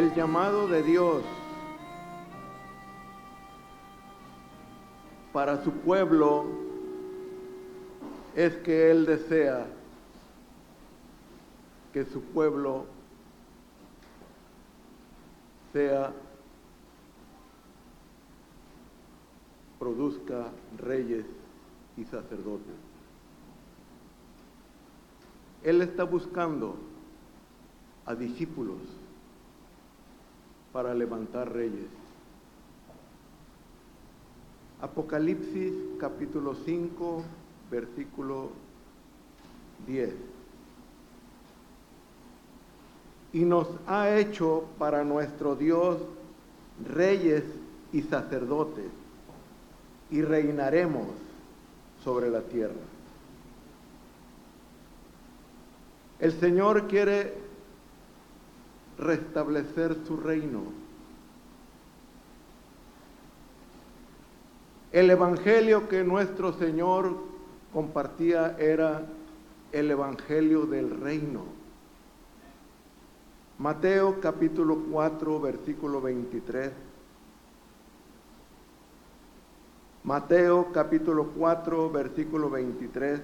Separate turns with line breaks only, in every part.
El llamado de Dios para su pueblo es que Él desea que su pueblo sea, produzca reyes y sacerdotes. Él está buscando a discípulos para levantar reyes. Apocalipsis capítulo 5, versículo 10. Y nos ha hecho para nuestro Dios reyes y sacerdotes, y reinaremos sobre la tierra. El Señor quiere restablecer su reino. El evangelio que nuestro Señor compartía era el evangelio del reino. Mateo capítulo 4, versículo 23. Mateo capítulo 4, versículo 23.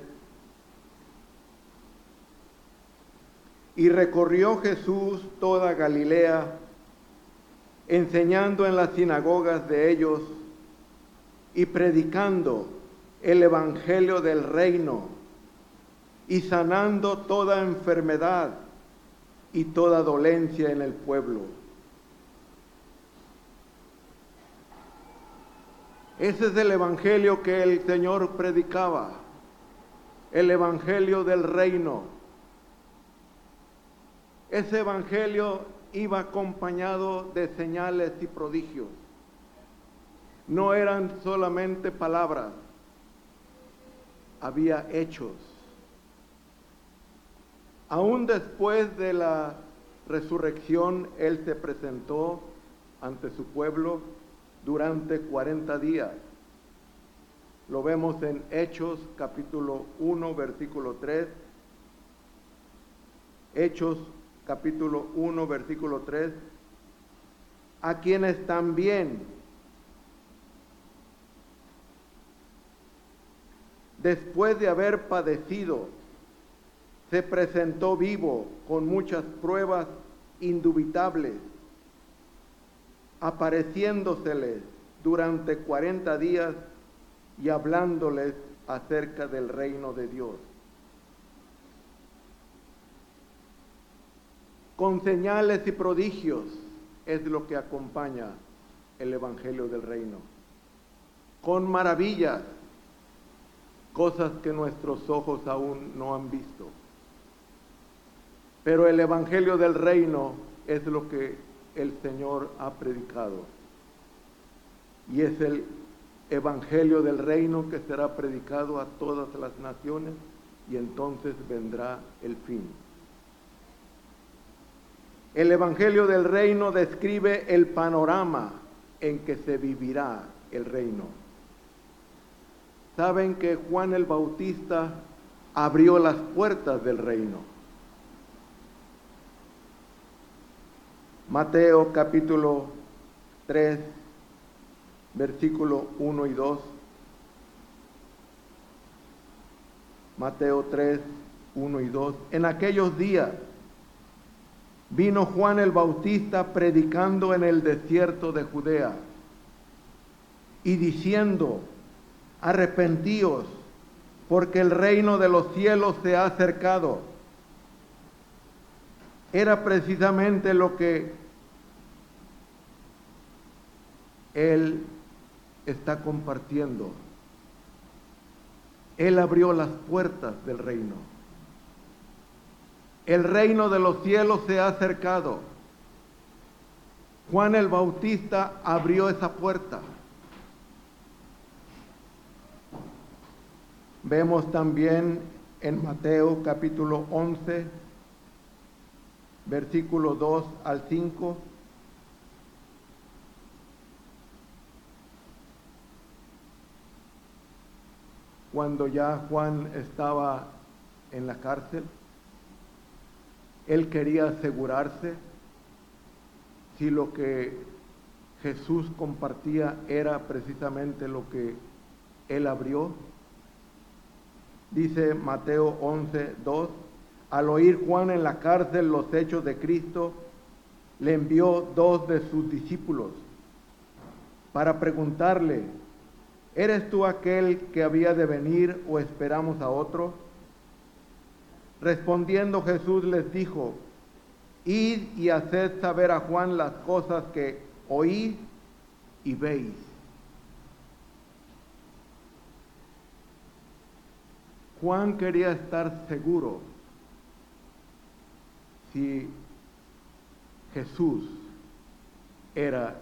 Y recorrió Jesús toda Galilea, enseñando en las sinagogas de ellos y predicando el Evangelio del reino y sanando toda enfermedad y toda dolencia en el pueblo. Ese es el Evangelio que el Señor predicaba, el Evangelio del reino ese evangelio iba acompañado de señales y prodigios. No eran solamente palabras, había hechos. Aún después de la resurrección, Él se presentó ante su pueblo durante 40 días. Lo vemos en Hechos capítulo 1, versículo 3. Hechos capítulo 1, versículo 3, a quienes también después de haber padecido, se presentó vivo con muchas pruebas indubitables, apareciéndoseles durante 40 días y hablándoles acerca del reino de Dios. Con señales y prodigios es lo que acompaña el Evangelio del Reino. Con maravillas, cosas que nuestros ojos aún no han visto. Pero el Evangelio del Reino es lo que el Señor ha predicado. Y es el Evangelio del Reino que será predicado a todas las naciones y entonces vendrá el fin. El Evangelio del Reino describe el panorama en que se vivirá el reino. Saben que Juan el Bautista abrió las puertas del reino. Mateo capítulo 3, versículo 1 y 2. Mateo 3, 1 y 2. En aquellos días vino Juan el Bautista predicando en el desierto de Judea y diciendo, arrepentíos, porque el reino de los cielos se ha acercado. Era precisamente lo que él está compartiendo. Él abrió las puertas del reino. El reino de los cielos se ha acercado. Juan el Bautista abrió esa puerta. Vemos también en Mateo capítulo 11, versículo 2 al 5. Cuando ya Juan estaba en la cárcel. Él quería asegurarse si lo que Jesús compartía era precisamente lo que él abrió. Dice Mateo 11, 2, al oír Juan en la cárcel los hechos de Cristo, le envió dos de sus discípulos para preguntarle, ¿eres tú aquel que había de venir o esperamos a otro? Respondiendo Jesús les dijo, id y haced saber a Juan las cosas que oís y veis. Juan quería estar seguro si Jesús era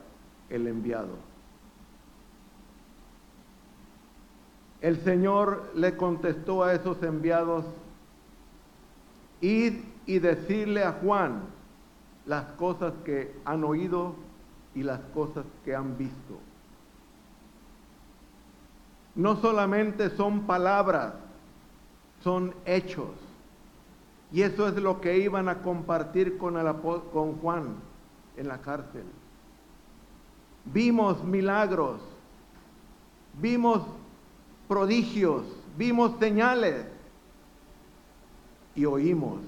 el enviado. El Señor le contestó a esos enviados, id y decirle a Juan las cosas que han oído y las cosas que han visto. No solamente son palabras, son hechos. Y eso es lo que iban a compartir con, con Juan en la cárcel. Vimos milagros, vimos prodigios, vimos señales y oímos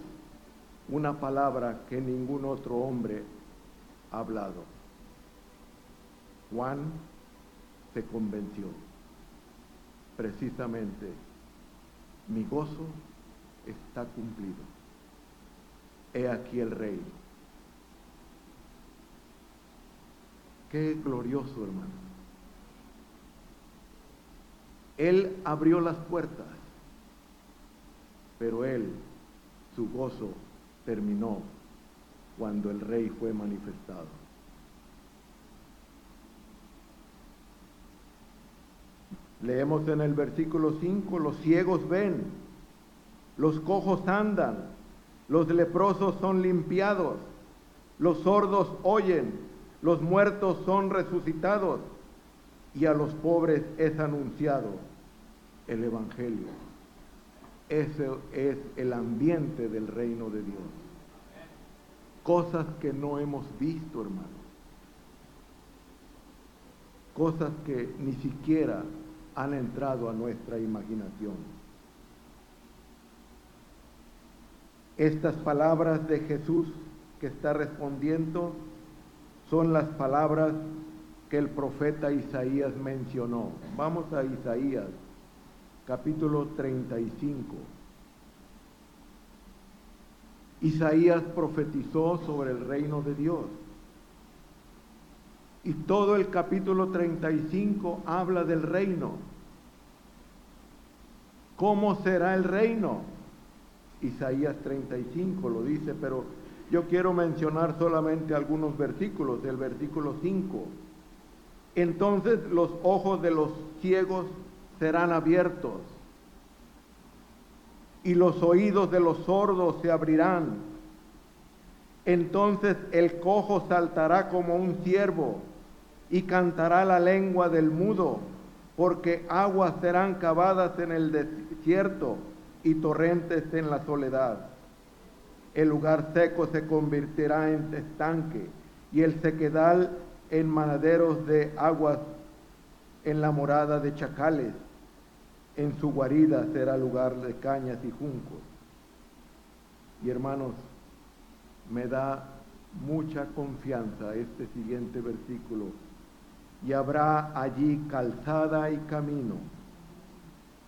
una palabra que ningún otro hombre ha hablado. Juan se convenció precisamente mi gozo está cumplido. He aquí el rey. Qué glorioso, hermano. Él abrió las puertas, pero él, su gozo terminó cuando el rey fue manifestado. Leemos en el versículo 5, los ciegos ven, los cojos andan, los leprosos son limpiados, los sordos oyen, los muertos son resucitados y a los pobres es anunciado el Evangelio. Ese es el ambiente del reino de Dios. Cosas que no hemos visto, hermano. Cosas que ni siquiera han entrado a nuestra imaginación. Estas palabras de Jesús que está respondiendo son las palabras que el profeta Isaías mencionó. Vamos a Isaías, capítulo 35. Isaías profetizó sobre el reino de Dios. Y todo el capítulo 35 habla del reino. ¿Cómo será el reino? Isaías 35 lo dice, pero yo quiero mencionar solamente algunos versículos, del versículo 5. Entonces los ojos de los ciegos serán abiertos y los oídos de los sordos se abrirán. Entonces el cojo saltará como un ciervo y cantará la lengua del mudo, porque aguas serán cavadas en el desierto y torrentes en la soledad. El lugar seco se convertirá en estanque y el sequedal en manaderos de aguas en la morada de chacales. En su guarida será lugar de cañas y juncos. Y hermanos, me da mucha confianza este siguiente versículo y habrá allí calzada y camino.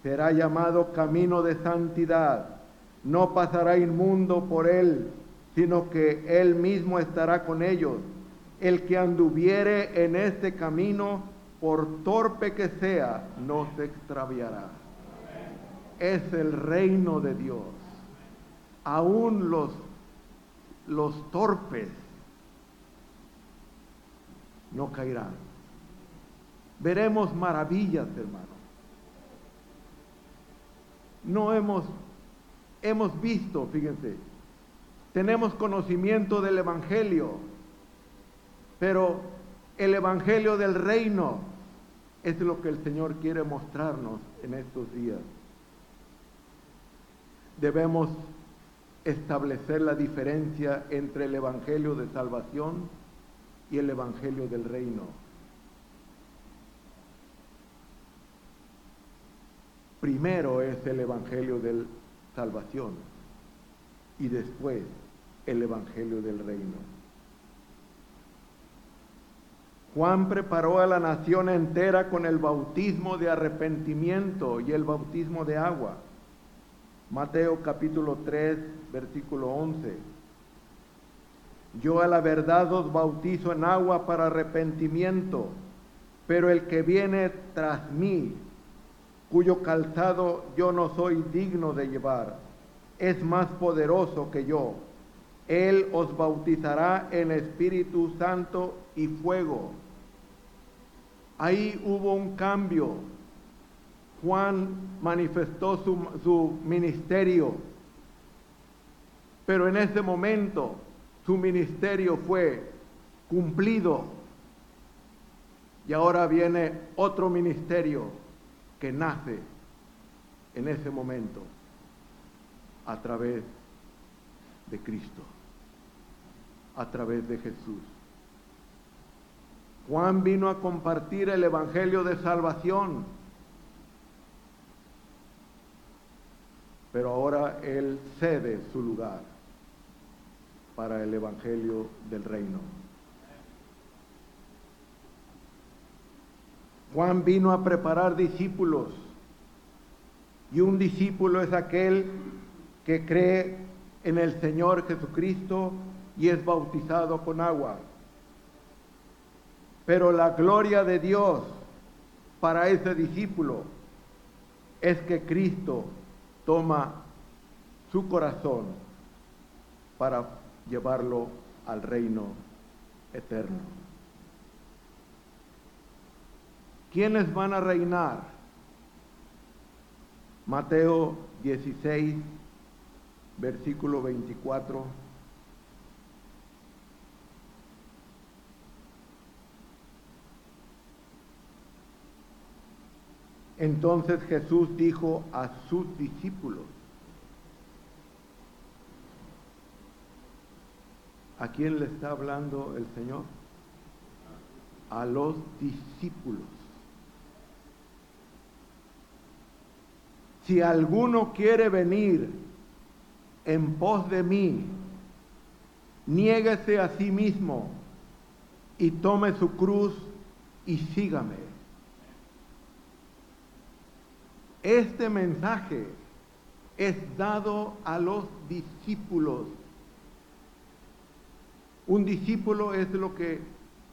Será llamado camino de santidad. No pasará inmundo por él, sino que él mismo estará con ellos. El que anduviere en este camino, por torpe que sea, no se extraviará. Es el reino de Dios. Aún los, los torpes no caerán veremos maravillas, hermano. No hemos, hemos visto, fíjense, tenemos conocimiento del Evangelio, pero el Evangelio del reino es lo que el Señor quiere mostrarnos en estos días. Debemos establecer la diferencia entre el Evangelio de salvación y el Evangelio del Reino. Primero es el Evangelio de salvación y después el Evangelio del Reino. Juan preparó a la nación entera con el bautismo de arrepentimiento y el bautismo de agua. Mateo capítulo 3, versículo 11. Yo a la verdad os bautizo en agua para arrepentimiento, pero el que viene tras mí, cuyo calzado yo no soy digno de llevar, es más poderoso que yo. Él os bautizará en Espíritu Santo y fuego. Ahí hubo un cambio. Juan manifestó su, su ministerio, pero en ese momento su ministerio fue cumplido. Y ahora viene otro ministerio que nace en ese momento a través de Cristo, a través de Jesús. Juan vino a compartir el Evangelio de salvación, pero ahora él cede su lugar para el Evangelio del Reino. Juan vino a preparar discípulos y un discípulo es aquel que cree en el Señor Jesucristo y es bautizado con agua. Pero la gloria de Dios para ese discípulo es que Cristo toma su corazón para llevarlo al reino eterno. ¿Quiénes van a reinar? Mateo 16, versículo 24. Entonces Jesús dijo a sus discípulos, ¿A quién le está hablando el Señor? A los discípulos. Si alguno quiere venir en pos de mí, niéguese a sí mismo y tome su cruz y sígame. Este mensaje es dado a los discípulos un discípulo es lo que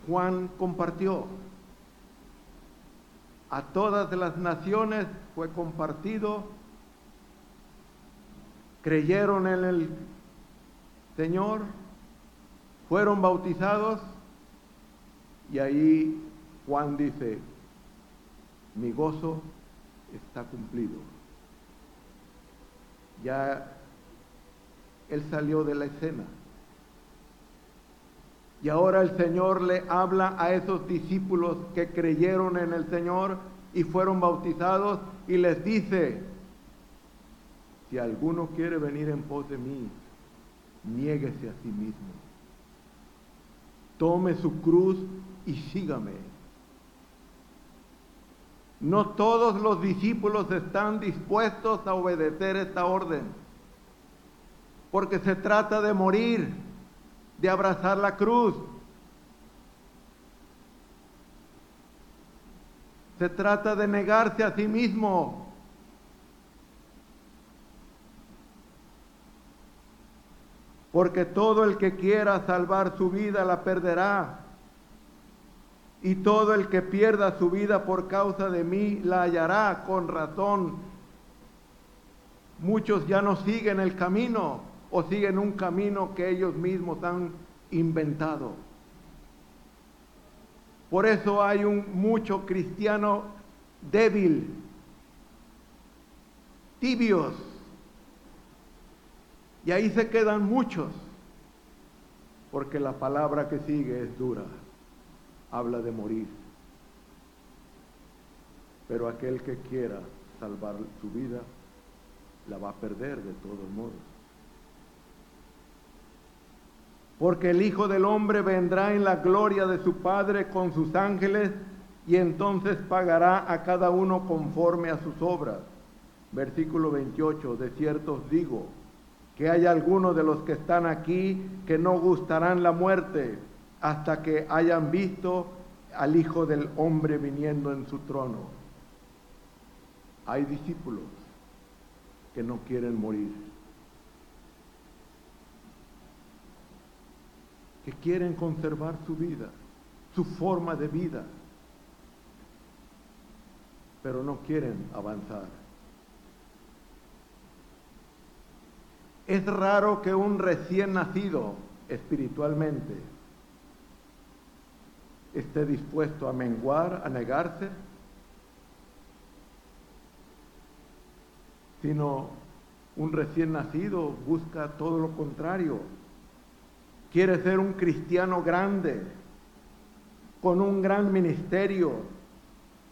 Juan compartió. A todas las naciones fue compartido, creyeron en el Señor, fueron bautizados y ahí Juan dice, mi gozo está cumplido. Ya él salió de la escena. Y ahora el Señor le habla a esos discípulos que creyeron en el Señor y fueron bautizados y les dice, si alguno quiere venir en pos de mí, niéguese a sí mismo. Tome su cruz y sígame. No todos los discípulos están dispuestos a obedecer esta orden, porque se trata de morir de abrazar la cruz. Se trata de negarse a sí mismo. Porque todo el que quiera salvar su vida la perderá. Y todo el que pierda su vida por causa de mí la hallará con razón. Muchos ya no siguen el camino o siguen un camino que ellos mismos han inventado. Por eso hay un mucho cristiano débil, tibios, y ahí se quedan muchos, porque la palabra que sigue es dura, habla de morir. Pero aquel que quiera salvar su vida, la va a perder de todos modos. porque el Hijo del Hombre vendrá en la gloria de su Padre con sus ángeles y entonces pagará a cada uno conforme a sus obras. Versículo 28, de cierto os digo, que hay algunos de los que están aquí que no gustarán la muerte hasta que hayan visto al Hijo del Hombre viniendo en su trono. Hay discípulos que no quieren morir, que quieren conservar su vida, su forma de vida, pero no quieren avanzar. Es raro que un recién nacido espiritualmente esté dispuesto a menguar, a negarse, sino un recién nacido busca todo lo contrario. Quiere ser un cristiano grande, con un gran ministerio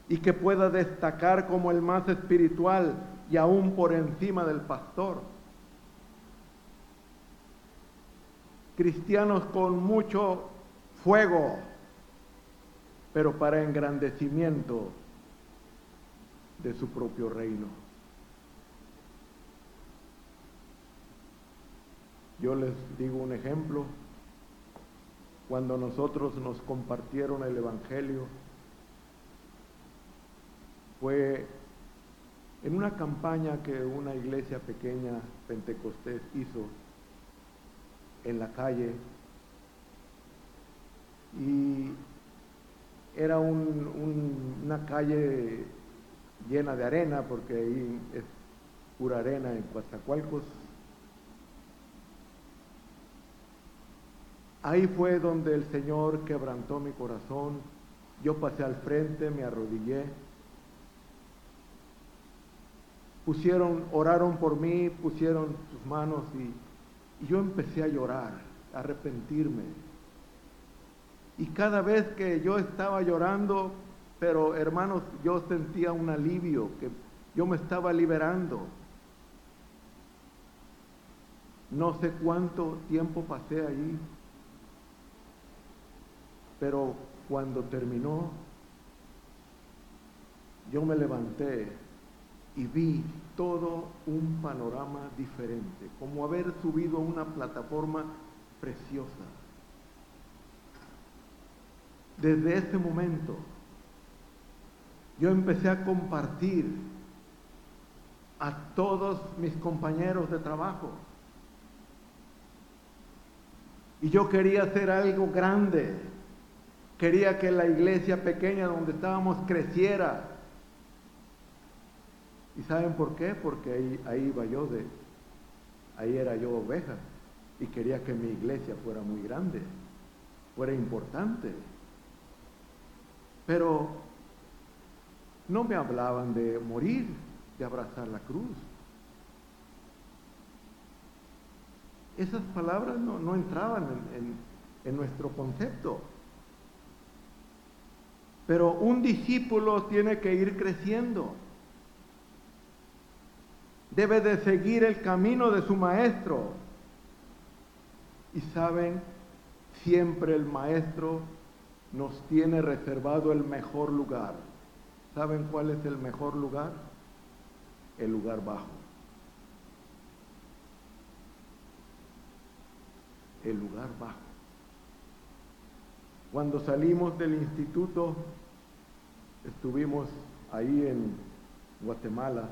y que pueda destacar como el más espiritual y aún por encima del pastor. Cristianos con mucho fuego, pero para engrandecimiento de su propio reino. Yo les digo un ejemplo. Cuando nosotros nos compartieron el Evangelio, fue en una campaña que una iglesia pequeña pentecostés hizo en la calle y era una calle llena de arena porque ahí es pura arena en Coatzacoalcos. Ahí fue donde el Señor quebrantó mi corazón. Yo pasé al frente, me arrodillé. Pusieron, oraron por mí, pusieron sus manos y, y yo empecé a llorar, a arrepentirme y cada vez que yo estaba llorando, pero hermanos, yo sentía un alivio, que yo me estaba liberando. No sé cuánto tiempo pasé allí, pero cuando terminó, yo me levanté y vi todo un panorama diferente, como haber subido a una plataforma preciosa. Desde ese momento, yo empecé a compartir a todos mis compañeros de trabajo. Y yo quería hacer algo grande. Quería que la iglesia pequeña donde estábamos creciera. ¿Y saben por qué? Porque ahí, ahí iba yo de, ahí era yo oveja. Y quería que mi iglesia fuera muy grande, fuera importante. Pero no me hablaban de morir, de abrazar la cruz. Esas palabras no, entraban en, en nuestro concepto. Pero un discípulo tiene que ir creciendo. Debe de seguir el camino de su maestro. Y saben, siempre el maestro nos tiene reservado el mejor lugar. ¿Saben cuál es el mejor lugar? El lugar bajo. El lugar bajo. Cuando salimos del instituto, estuvimos ahí en Guatemala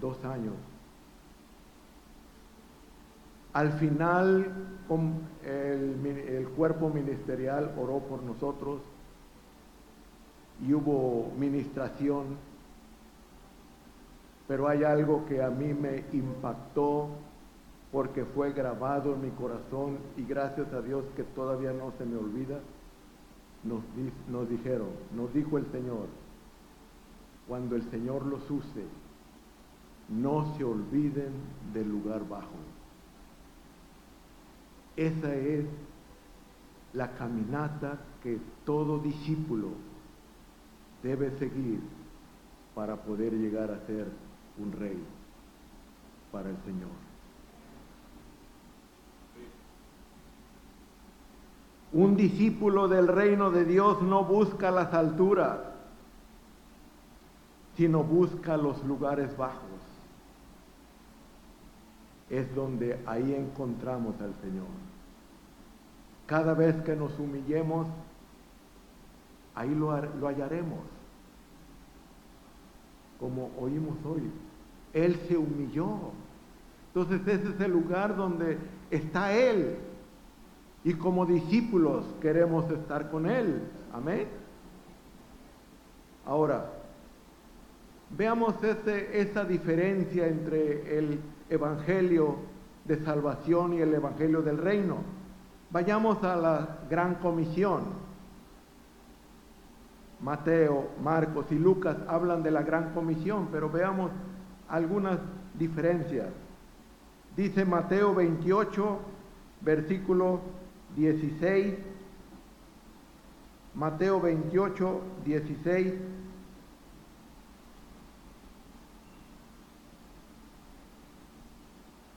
dos años al final el, cuerpo ministerial oró por nosotros y hubo ministración, pero hay algo que a mí me impactó porque fue grabado en mi corazón y gracias a Dios que todavía no se me olvida, nos, nos dijeron, nos dijo el Señor, cuando el Señor los use, no se olviden del lugar bajo. Esa es la caminata que todo discípulo debe seguir para poder llegar a ser un rey para el Señor. Un discípulo del reino de Dios no busca las alturas, sino busca los lugares bajos. Es donde ahí encontramos al Señor. Cada vez que nos humillemos, ahí lo, lo hallaremos. Como oímos hoy, Él se humilló. Entonces ese es el lugar donde está Él. Y como discípulos queremos estar con Él. Amén. Ahora, veamos ese, esa diferencia entre el Evangelio de salvación y el Evangelio del reino. Vayamos a la gran comisión. Mateo, Marcos y Lucas hablan de la gran comisión, pero veamos algunas diferencias. Dice Mateo 28, versículo 16. Mateo 28, 16.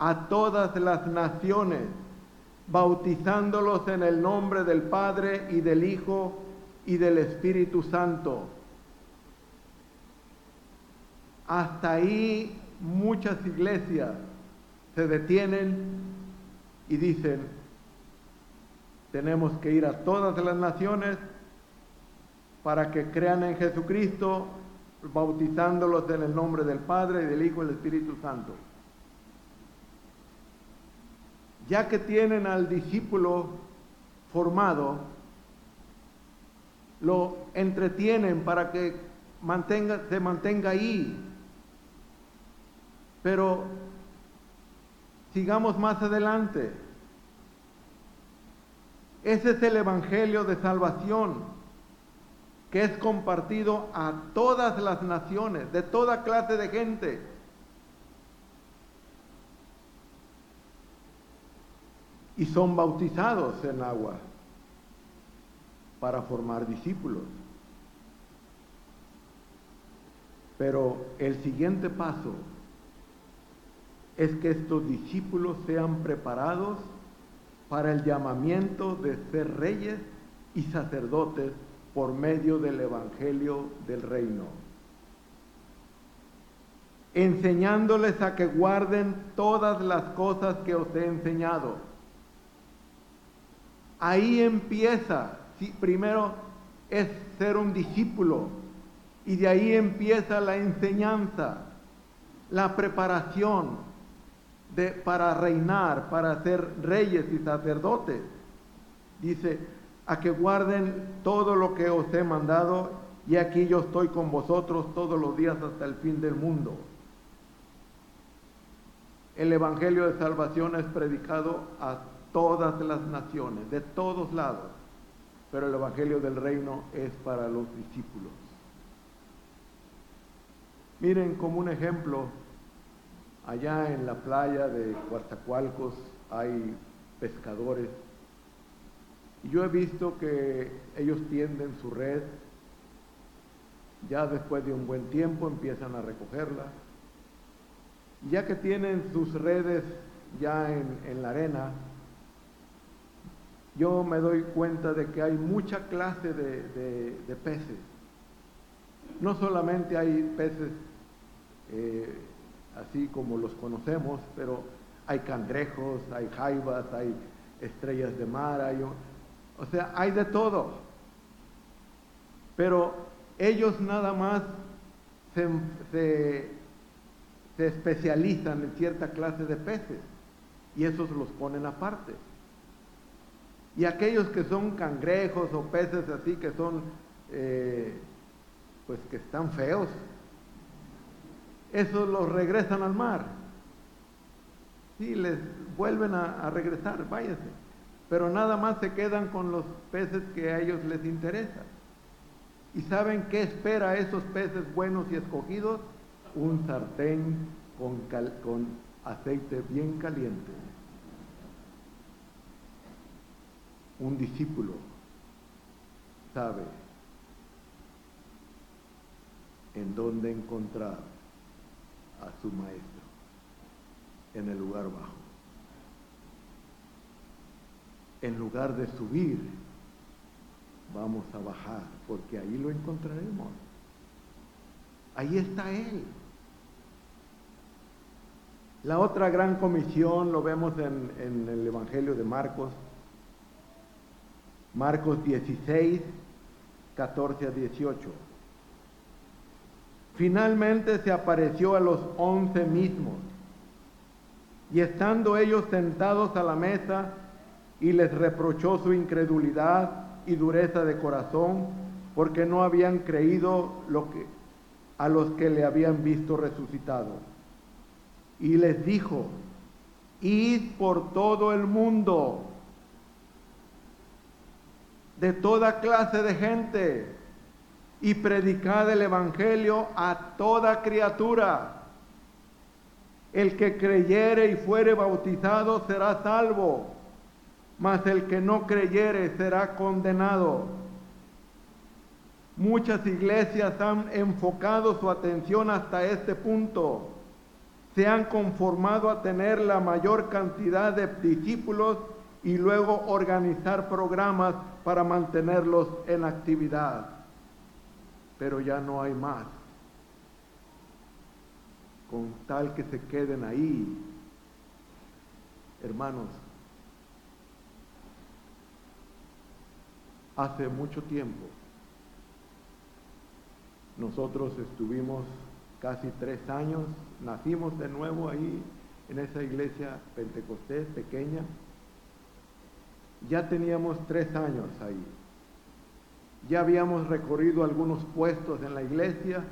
a todas las naciones, bautizándolos en el nombre del Padre y del Hijo y del Espíritu Santo. Hasta ahí muchas iglesias se detienen y dicen, tenemos que ir a todas las naciones para que crean en Jesucristo, bautizándolos en el nombre del Padre, y del Hijo y del Espíritu Santo. Ya que tienen al discípulo formado, lo entretienen para que se mantenga ahí. Pero sigamos más adelante. Ese es el Evangelio de salvación que es compartido a todas las naciones, de toda clase de gente. Y son bautizados en agua para formar discípulos. Pero el siguiente paso es que estos discípulos sean preparados para el llamamiento de ser reyes y sacerdotes por medio del Evangelio del Reino, enseñándoles a que guarden todas las cosas que os he enseñado. Ahí empieza, primero es ser un discípulo y de ahí empieza la enseñanza, la preparación, para reinar, para ser reyes y sacerdotes. Dice, a que guarden todo lo que os he mandado, y aquí yo estoy con vosotros todos los días hasta el fin del mundo. El Evangelio de Salvación es predicado a todas las naciones, de todos lados, pero el Evangelio del Reino es para los discípulos. Miren como un ejemplo, Allá en la playa de Coatzacoalcos hay pescadores y yo he visto que ellos tienden su red, ya después de un buen tiempo empiezan a recogerla. Y ya que tienen sus redes ya en, la arena, yo me doy cuenta de que hay mucha clase de, peces. No solamente hay peces eh, así como los conocemos, pero hay cangrejos, hay jaivas, hay estrellas de mar, hay, o sea, hay de todo. Pero ellos nada más se, se especializan en cierta clase de peces y esos los ponen aparte. Y aquellos que son cangrejos o peces así que son, eh, pues que están feos, esos los regresan al mar. Sí, les vuelven a, regresar, váyase. pero nada más se quedan con los peces que a ellos les interesa. ¿Y saben qué espera a esos peces buenos y escogidos? Un sartén con, con aceite bien caliente. Un discípulo sabe en dónde encontrar a su maestro, en el lugar bajo. En lugar de subir, vamos a bajar, porque ahí lo encontraremos. Ahí está Él. La otra gran comisión lo vemos en, en, el Evangelio de Marcos, Marcos 16, 14 a 18. Finalmente se apareció a los once mismos, y estando ellos sentados a la mesa, y les reprochó su incredulidad y dureza de corazón, porque no habían creído lo que, a los que le habían visto resucitado. Y les dijo, id por todo el mundo, de toda clase de gente, y predicad el Evangelio a toda criatura. El que creyere y fuere bautizado será salvo, mas el que no creyere será condenado. Muchas iglesias han enfocado su atención hasta este punto. Se han conformado a tener la mayor cantidad de discípulos y luego organizar programas para mantenerlos en actividad pero ya no hay más. Con tal que se queden ahí, hermanos, hace mucho tiempo nosotros estuvimos casi tres años, nacimos de nuevo ahí en esa iglesia pentecostés pequeña. Ya teníamos tres años ahí ya habíamos recorrido algunos puestos en la iglesia,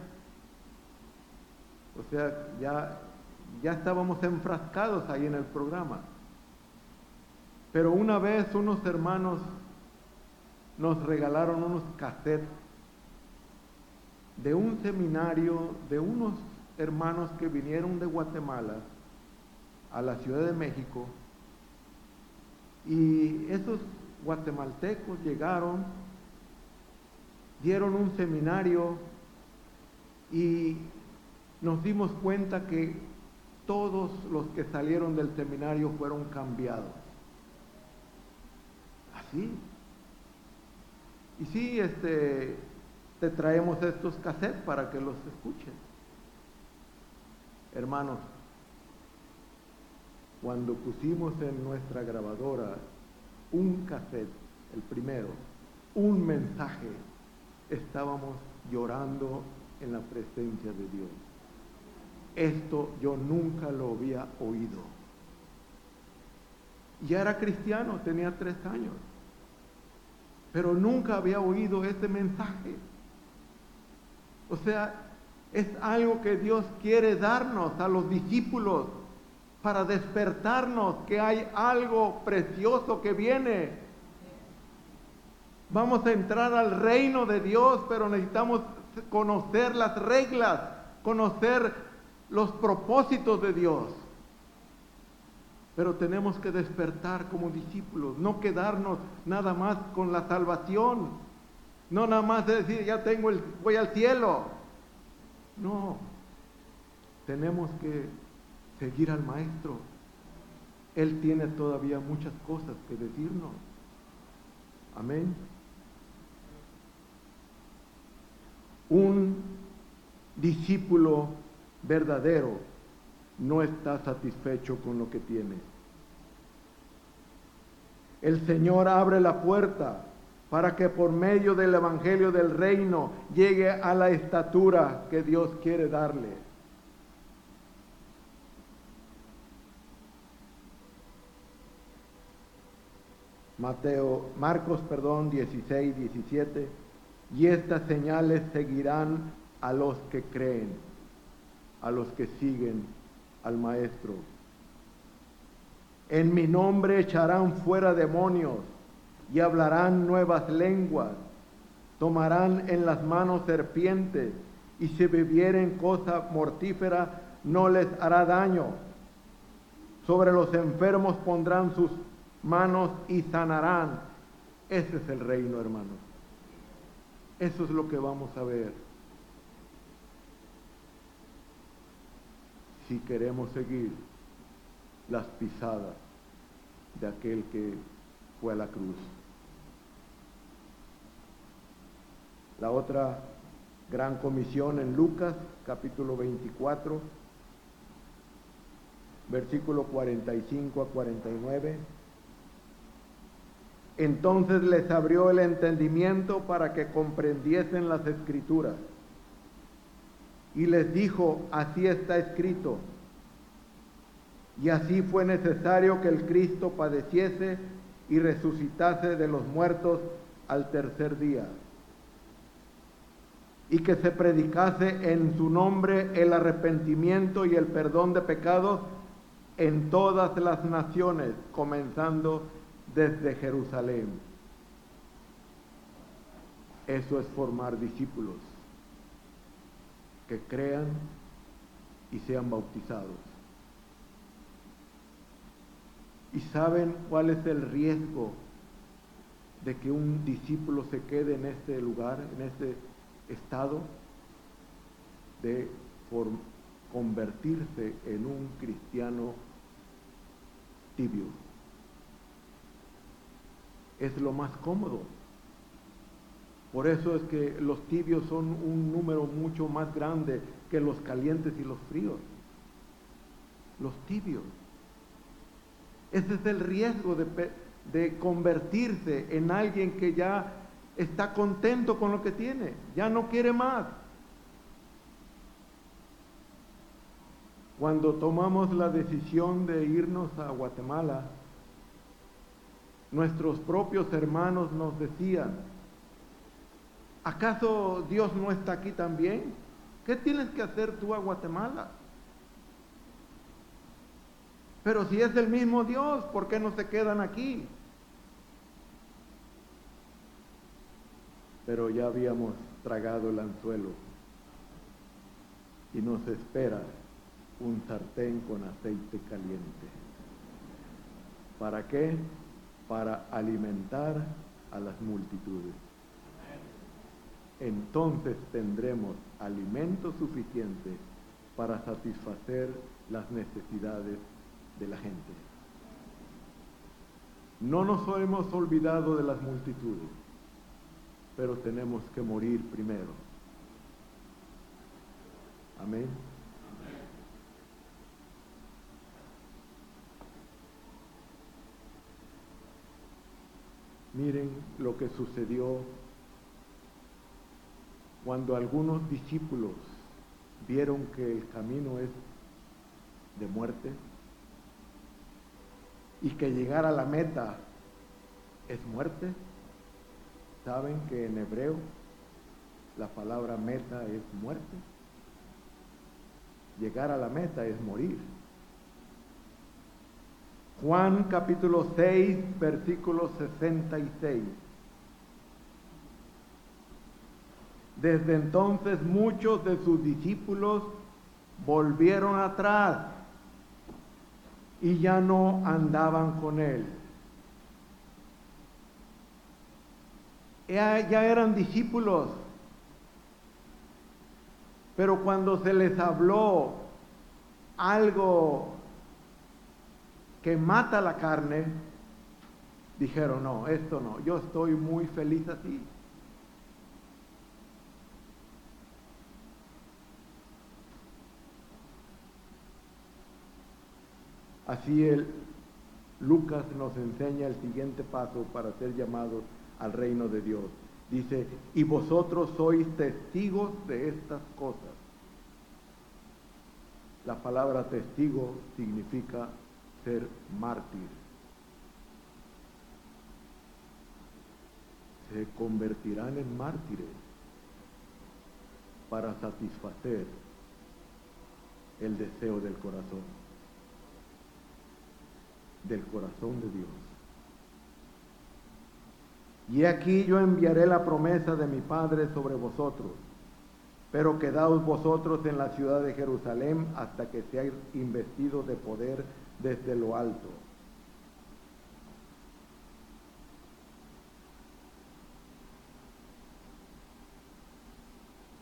o sea, ya, ya estábamos enfrascados ahí en el programa. Pero una vez unos hermanos nos regalaron unos cassettes de un seminario de unos hermanos que vinieron de Guatemala a la Ciudad de México y esos guatemaltecos llegaron dieron un seminario y nos dimos cuenta que todos los que salieron del seminario fueron cambiados. Así. Y sí, este, te traemos estos cassettes para que los escuchen. Hermanos, cuando pusimos en nuestra grabadora un cassette, el primero, un mensaje estábamos llorando en la presencia de Dios. Esto yo nunca lo había oído. Ya era cristiano, tenía tres años, pero nunca había oído ese mensaje. O sea, es algo que Dios quiere darnos a los discípulos para despertarnos que hay algo precioso que viene Vamos a entrar al reino de Dios, pero necesitamos conocer las reglas, conocer los propósitos de Dios. Pero tenemos que despertar como discípulos, no quedarnos nada más con la salvación, no nada más decir, ya tengo el, voy al cielo. No, tenemos que seguir al Maestro. Él tiene todavía muchas cosas que decirnos. Amén. Un discípulo verdadero no está satisfecho con lo que tiene. El Señor abre la puerta para que por medio del Evangelio del Reino llegue a la estatura que Dios quiere darle. Mateo, Marcos, perdón, 16, 17 y estas señales seguirán a los que creen, a los que siguen al Maestro. En mi nombre echarán fuera demonios y hablarán nuevas lenguas. Tomarán en las manos serpientes y si bebieren cosa mortífera no les hará daño. Sobre los enfermos pondrán sus manos y sanarán. Ese es el reino, hermanos. Eso es lo que vamos a ver. Si queremos seguir las pisadas de aquel que fue a la cruz. La otra gran comisión en Lucas capítulo 24, versículo 45 a 49. Entonces les abrió el entendimiento para que comprendiesen las escrituras. Y les dijo, así está escrito. Y así fue necesario que el Cristo padeciese y resucitase de los muertos al tercer día. Y que se predicase en su nombre el arrepentimiento y el perdón de pecados en todas las naciones, comenzando desde Jerusalén. Eso es formar discípulos que crean y sean bautizados. ¿Y saben cuál es el riesgo de que un discípulo se quede en este lugar, en este estado? De convertirse en un cristiano tibio. Es lo más cómodo. Por eso es que los tibios son un número mucho más grande que los calientes y los fríos. Los tibios. Ese es el riesgo de, de, convertirse en alguien que ya está contento con lo que tiene, ya no quiere más. Cuando tomamos la decisión de irnos a Guatemala, nuestros propios hermanos nos decían, ¿acaso Dios no está aquí también? ¿Qué tienes que hacer tú a Guatemala? Pero si es el mismo Dios, ¿por qué no se quedan aquí? Pero ya habíamos tragado el anzuelo y nos espera un sartén con aceite caliente. ¿Para qué? Para alimentar a las multitudes. Entonces tendremos alimento suficiente para satisfacer las necesidades de la gente. No nos hemos olvidado de las multitudes, pero tenemos que morir primero. Amén. Miren lo que sucedió cuando algunos discípulos vieron que el camino es de muerte y que llegar a la meta es muerte. Saben que en hebreo la palabra meta es muerte. Llegar a la meta es morir. Juan capítulo 6, versículo 66. Desde entonces muchos de sus discípulos volvieron atrás y ya no andaban con él. Ya, ya, eran discípulos, pero cuando se les habló algo que mata la carne, dijeron, no, esto no, yo estoy muy feliz así. Así el Lucas nos enseña el siguiente paso para ser llamados al reino de Dios. Dice, y vosotros sois testigos de estas cosas. La palabra testigo significa ser mártir. Se convertirán en mártires para satisfacer el deseo del corazón. del corazón de Dios. Y aquí yo enviaré la promesa de mi Padre sobre vosotros, pero quedaos vosotros en la ciudad de Jerusalén hasta que seáis investidos de poder desde lo alto.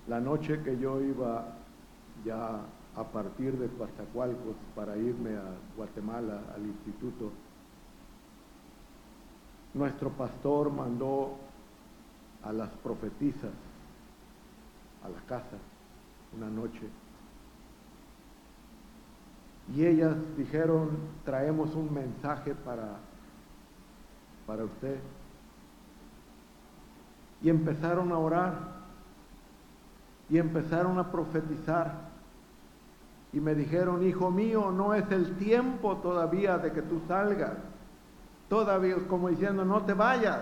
La noche que yo iba ya a partir de Coatzacoalcos para irme a Guatemala al instituto, nuestro pastor mandó a las profetisas a la casa una noche. Y ellas dijeron, traemos un mensaje para, para usted. Y empezaron a orar. Y empezaron a profetizar. Y me dijeron, hijo mío, no es el tiempo todavía de que tú salgas Todavía como diciendo, no te vayas.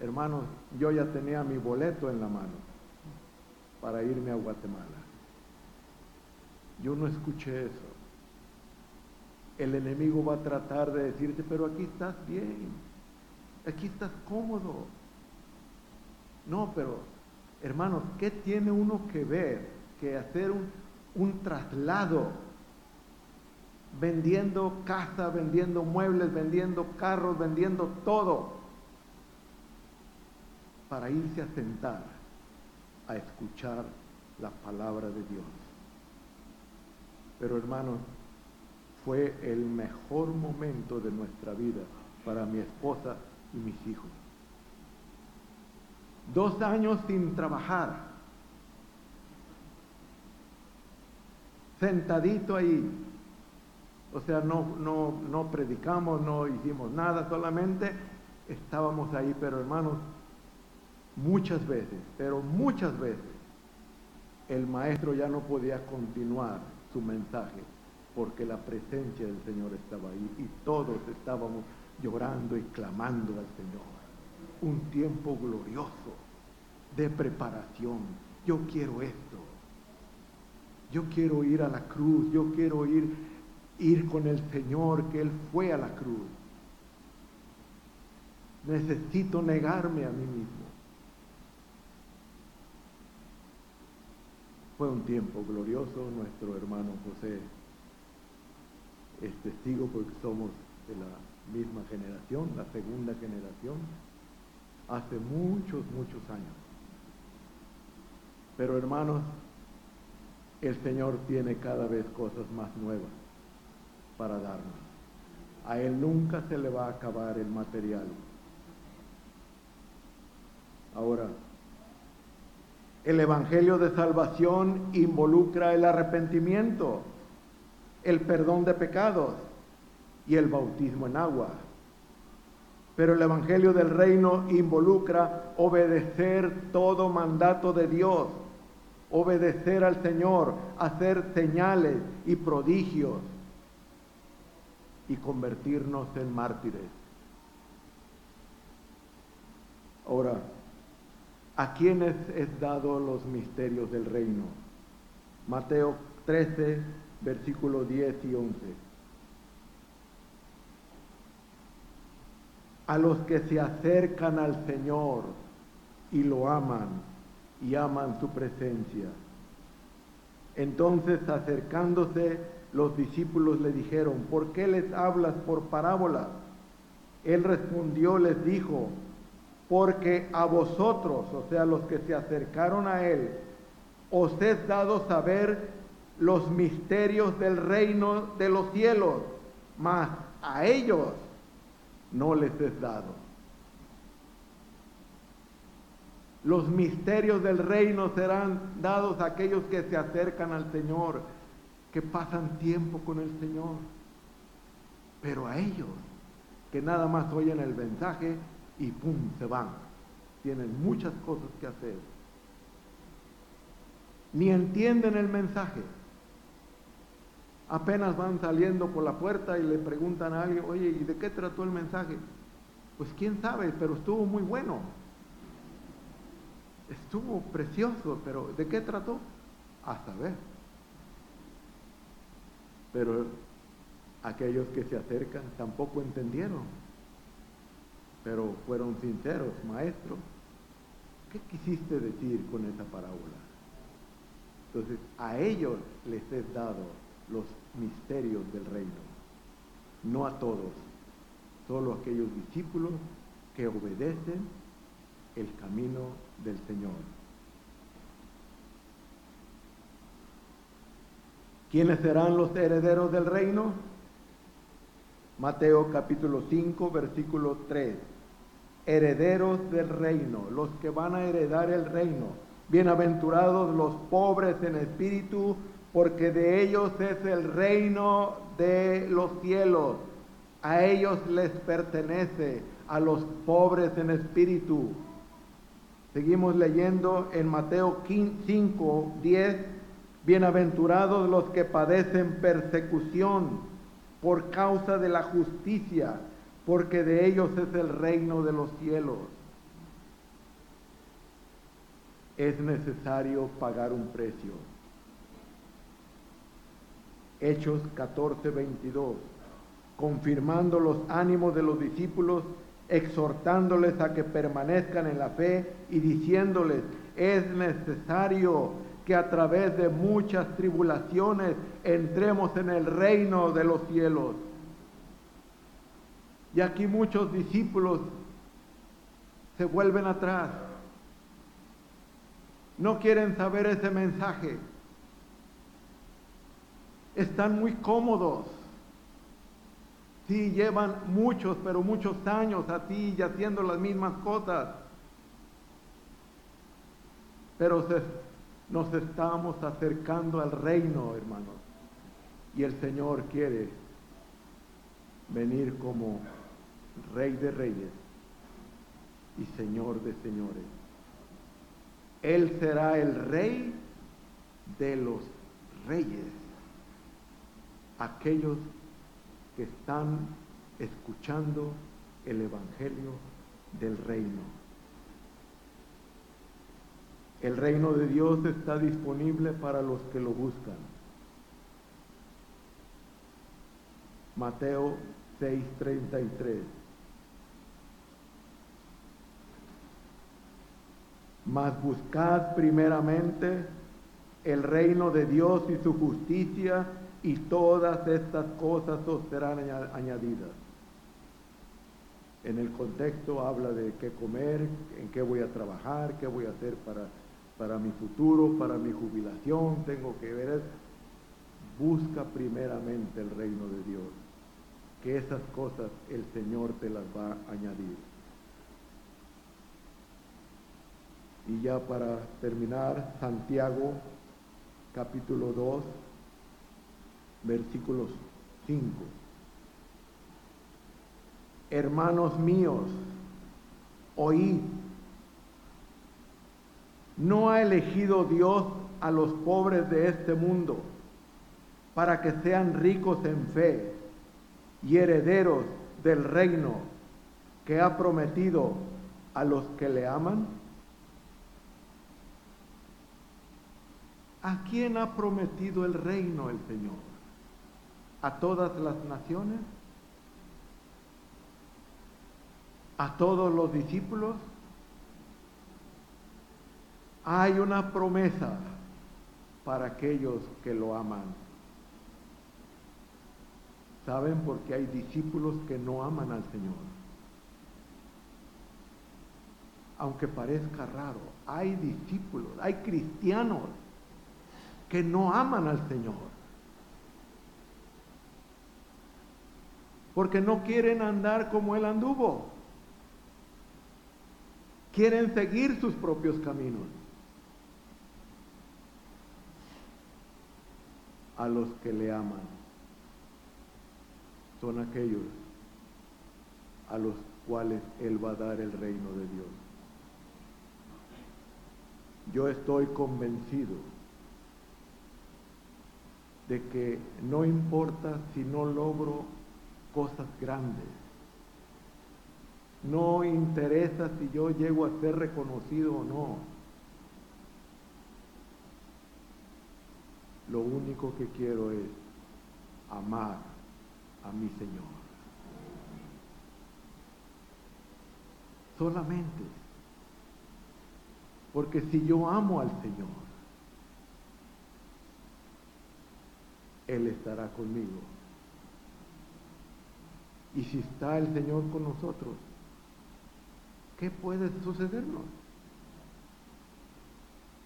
Hermanos, yo ya tenía mi boleto en la mano para irme a Guatemala. Yo no escuché eso. El enemigo va a tratar de decirte, pero aquí estás bien, aquí estás cómodo. No, pero hermanos, ¿qué tiene uno que ver que hacer un, traslado vendiendo casa, vendiendo muebles, vendiendo carros, vendiendo todo, para irse a sentar a escuchar la palabra de Dios. Pero hermanos, fue el mejor momento de nuestra vida para mi esposa y mis hijos. Dos años sin trabajar, sentadito ahí, o sea, no, no, no predicamos, no hicimos nada, solamente estábamos ahí, pero hermanos, muchas veces, pero muchas veces, el maestro ya no podía continuar su mensaje porque la presencia del Señor estaba ahí y todos estábamos llorando y clamando al Señor. Un tiempo glorioso de preparación. Yo quiero esto. Yo quiero ir a la cruz. Yo quiero ir ir con el Señor, que Él fue a la cruz. Necesito negarme a mí mismo. Fue un tiempo glorioso, nuestro hermano José es testigo porque somos de la misma generación, la segunda generación, hace muchos, muchos años. Pero hermanos, el Señor tiene cada vez cosas más nuevas para darnos. A Él nunca se le va a acabar el material. Ahora, el Evangelio de Salvación involucra el arrepentimiento, el perdón de pecados y el bautismo en agua. Pero el Evangelio del Reino involucra obedecer todo mandato de Dios, obedecer al Señor, hacer señales y prodigios y convertirnos en mártires. Ahora, ¿a quiénes es dado los misterios del reino? Mateo 13, versículos 10 y 11. A los que se acercan al Señor y lo aman y aman su presencia. Entonces acercándose los discípulos le dijeron, ¿por qué les hablas por parábolas? Él respondió, les dijo, porque a vosotros, o sea, los que se acercaron a Él, os es dado saber los misterios del reino de los cielos, mas a ellos no les es dado. Los misterios del reino serán dados a aquellos que se acercan al Señor que pasan tiempo con el Señor. Pero a ellos, que nada más oyen el mensaje y ¡pum! se van. Tienen muchas cosas que hacer. Ni entienden el mensaje. Apenas van saliendo por la puerta y le preguntan a alguien, oye, ¿y de qué trató el mensaje? Pues quién sabe, pero estuvo muy bueno. Estuvo precioso, pero ¿de qué trató? A saber. Pero Aquellos que se acercan tampoco entendieron, pero fueron sinceros, maestro. ¿Qué quisiste decir con esa parábola? Entonces, a ellos les he dado los misterios del reino, no a todos, solo a aquellos discípulos que obedecen el camino del Señor. ¿Quiénes serán los herederos del reino? Mateo capítulo 5, versículo 3. Herederos del reino, los que van a heredar el reino. Bienaventurados los pobres en espíritu, porque de ellos es el reino de los cielos. A ellos les pertenece, a los pobres en espíritu. Seguimos leyendo en Mateo 5, 10 Bienaventurados los que padecen persecución por causa de la justicia, porque de ellos es el reino de los cielos. Es necesario pagar un precio. Hechos 14, 22, confirmando los ánimos de los discípulos, exhortándoles a que permanezcan en la fe y diciéndoles, es necesario que a través de muchas tribulaciones entremos en el reino de los cielos. Y aquí muchos discípulos se vuelven atrás. No quieren saber ese mensaje. Están muy cómodos. Sí, llevan muchos, pero muchos años así y haciendo las mismas cosas. Pero nos estamos acercando al reino, hermanos. Y el Señor quiere venir como Rey de Reyes y Señor de Señores. Él será el Rey de los Reyes. Aquellos que están escuchando el Evangelio del Reino. El reino de Dios está disponible para los que lo buscan. Mateo 6:33. Mas buscad primeramente el reino de Dios y su justicia y todas estas cosas os serán añadidas. En el contexto habla de qué comer, en qué voy a trabajar, qué voy a hacer para para mi futuro, para mi jubilación, tengo que ver, busca primeramente el reino de Dios, que esas cosas el Señor te las va a añadir. Y ya para terminar, Santiago capítulo 2, versículos 5. Hermanos míos, oíd no ha elegido Dios a los pobres de este mundo para que sean ricos en fe y herederos del reino que ha prometido a los que le aman? ¿A quién ha prometido el reino el Señor? ¿A todas las naciones? ¿A todos los discípulos? hay una promesa para aquellos que lo aman. ¿Saben por qué hay discípulos que no aman al Señor? Aunque parezca raro, hay discípulos, hay cristianos que no aman al Señor. Porque no quieren andar como Él anduvo. Quieren seguir sus propios caminos. a los que le aman. Son aquellos a los cuales Él va a dar el reino de Dios. Yo estoy convencido de que no importa si no logro cosas grandes, no interesa si yo llego a ser reconocido o no, Lo único que quiero es amar a mi Señor. Solamente. Porque si yo amo al Señor, Él estará conmigo. Y si está el Señor con nosotros, ¿qué puede sucedernos?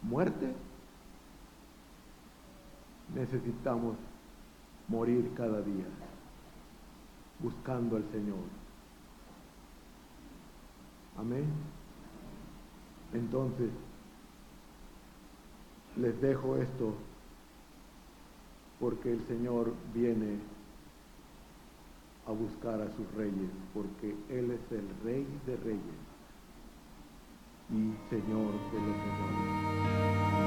¿Muerte? Necesitamos morir cada día buscando al Señor. Amén. Entonces, les dejo esto porque el Señor viene a buscar a sus reyes, porque Él es el rey de reyes y Señor de los señores.